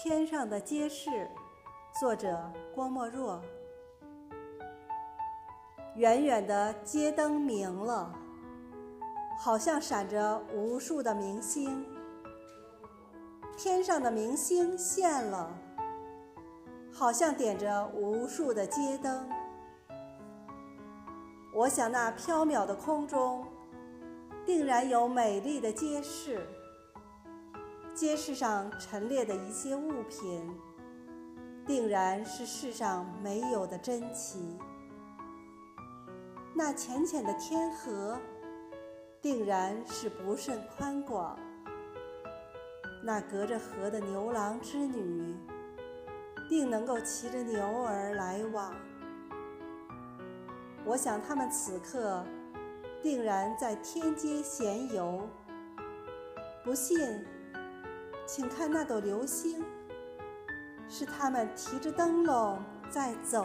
天上的街市，作者郭沫若。远远的街灯明了，好像闪着无数的明星。天上的明星现了，好像点着无数的街灯。我想那缥缈的空中，定然有美丽的街市。街市上陈列的一些物品，定然是世上没有的珍奇。那浅浅的天河，定然是不甚宽广。那隔着河的牛郎织女，定能够骑着牛儿来往。我想他们此刻，定然在天街闲游。不信？请看那朵流星，是他们提着灯笼在走。